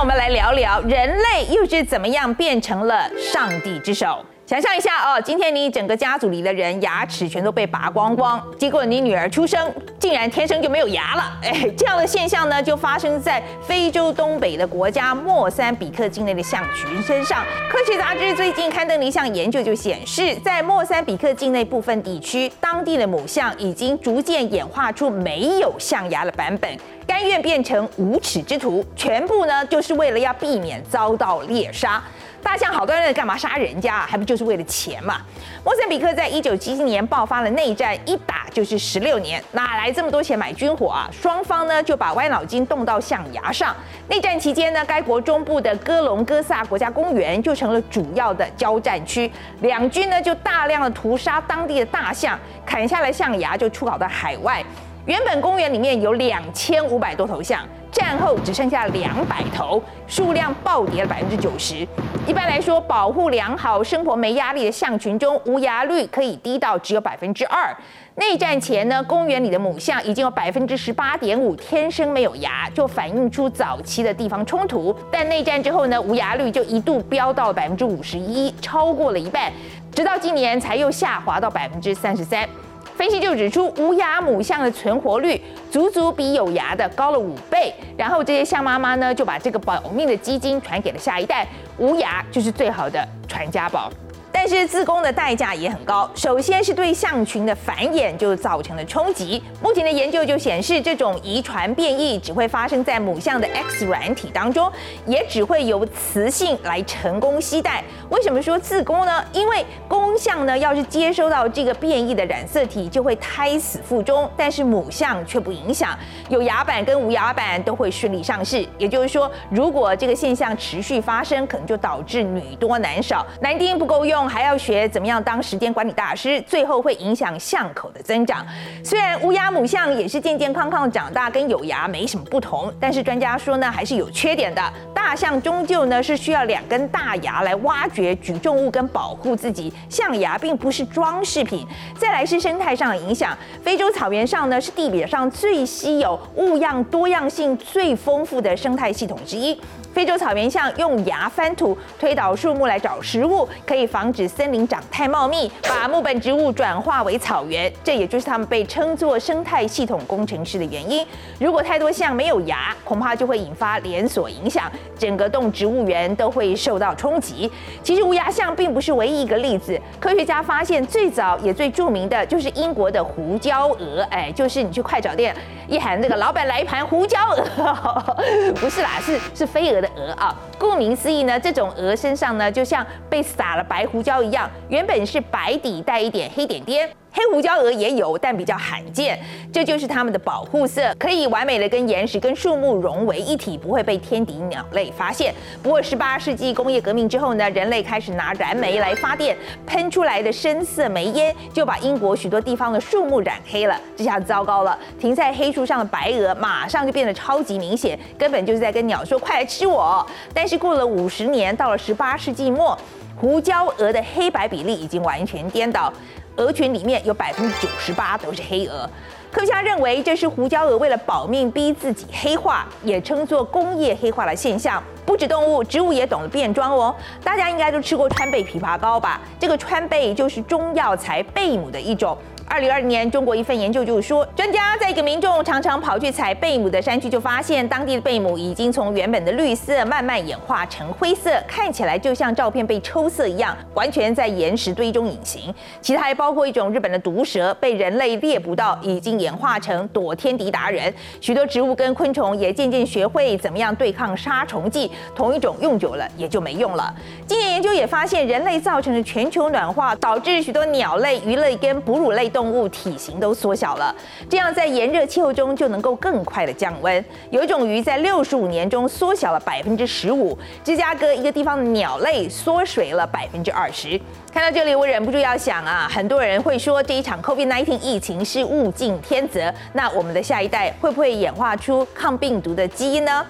我们来聊聊人类又是怎么样变成了上帝之手。想象一下哦，今天你整个家族里的人牙齿全都被拔光光，结果你女儿出生竟然天生就没有牙了。哎，这样的现象呢，就发生在非洲东北的国家莫桑比克境内的象群身上。科学杂志最近刊登了一项研究，就显示，在莫桑比克境内部分地区，当地的母象已经逐渐演化出没有象牙的版本，甘愿变成无耻之徒，全部呢就是为了要避免遭到猎杀。大象好端端的干嘛杀人家啊？还不就是为了钱嘛？莫桑比克在一九七七年爆发了内战，一打就是十六年，哪来这么多钱买军火啊？双方呢就把歪脑筋动到象牙上。内战期间呢，该国中部的哥隆哥萨国家公园就成了主要的交战区，两军呢就大量的屠杀当地的大象，砍下来象牙就出口到海外。原本公园里面有两千五百多头象。战后只剩下两百头，数量暴跌了百分之九十。一般来说，保护良好、生活没压力的象群中，无牙率可以低到只有百分之二。内战前呢，公园里的母象已经有百分之十八点五天生没有牙，就反映出早期的地方冲突。但内战之后呢，无牙率就一度飙到百分之五十一，超过了一半，直到今年才又下滑到百分之三十三。分析就指出，无牙母象的存活率足足比有牙的高了五倍。然后这些象妈妈呢，就把这个保命的基金传给了下一代，无牙就是最好的传家宝。但是自宫的代价也很高，首先是对象群的繁衍就造成了冲击。目前的研究就显示，这种遗传变异只会发生在母象的 X 软体当中，也只会由雌性来成功携带。为什么说自宫呢？因为公象呢，要是接收到这个变异的染色体，就会胎死腹中，但是母象却不影响，有牙板跟无牙板都会顺利上市。也就是说，如果这个现象持续发生，可能就导致女多男少，男丁不够用。还要学怎么样当时间管理大师，最后会影响象口的增长。虽然乌鸦母象也是健健康康长大，跟有牙没什么不同，但是专家说呢，还是有缺点的。大象终究呢是需要两根大牙来挖掘举重物跟保护自己，象牙并不是装饰品。再来是生态上的影响，非洲草原上呢是地表上最稀有、物样多样性最丰富的生态系统之一。非洲草原象用牙翻土、推倒树木来找食物，可以防止森林长太茂密，把木本植物转化为草原。这也就是他们被称作生态系统工程师的原因。如果太多象没有牙，恐怕就会引发连锁影响，整个动植物园都会受到冲击。其实乌鸦象并不是唯一一个例子，科学家发现最早也最著名的就是英国的胡椒鹅。哎，就是你去快炒店一喊这个老板来一盘胡椒鹅，不是啦，是是飞蛾。的鹅啊，顾名思义呢，这种鹅身上呢，就像被撒了白胡椒一样，原本是白底带一点黑点点。黑胡椒蛾也有，但比较罕见。这就是它们的保护色，可以完美的跟岩石、跟树木融为一体，不会被天敌鸟类发现。不过，十八世纪工业革命之后呢，人类开始拿燃煤来发电，喷出来的深色煤烟就把英国许多地方的树木染黑了。这下糟糕了，停在黑树上的白鹅马上就变得超级明显，根本就是在跟鸟说：“快来吃我！”但是过了五十年，到了十八世纪末，胡椒鹅的黑白比例已经完全颠倒。鹅群里面有百分之九十八都是黑鹅，科学家认为这是胡椒鹅为了保命逼自己黑化，也称作工业黑化的现象。不止动物，植物也懂得变装哦。大家应该都吃过川贝枇杷膏吧？这个川贝就是中药材贝母的一种。二零二零年，中国一份研究就说，专家在一个民众常常跑去采贝母的山区，就发现当地的贝母已经从原本的绿色慢慢演化成灰色，看起来就像照片被抽色一样，完全在岩石堆中隐形。其他还包括一种日本的毒蛇，被人类猎捕到，已经演化成躲天敌达人。许多植物跟昆虫也渐渐学会怎么样对抗杀虫剂，同一种用久了也就没用了。今年研究也发现，人类造成的全球暖化，导致许多鸟类、鱼类跟哺乳类动动物体型都缩小了，这样在炎热气候中就能够更快的降温。有一种鱼在六十五年中缩小了百分之十五，芝加哥一个地方的鸟类缩水了百分之二十。看到这里，我忍不住要想啊，很多人会说这一场 COVID-19 疫情是物竞天择，那我们的下一代会不会演化出抗病毒的基因呢？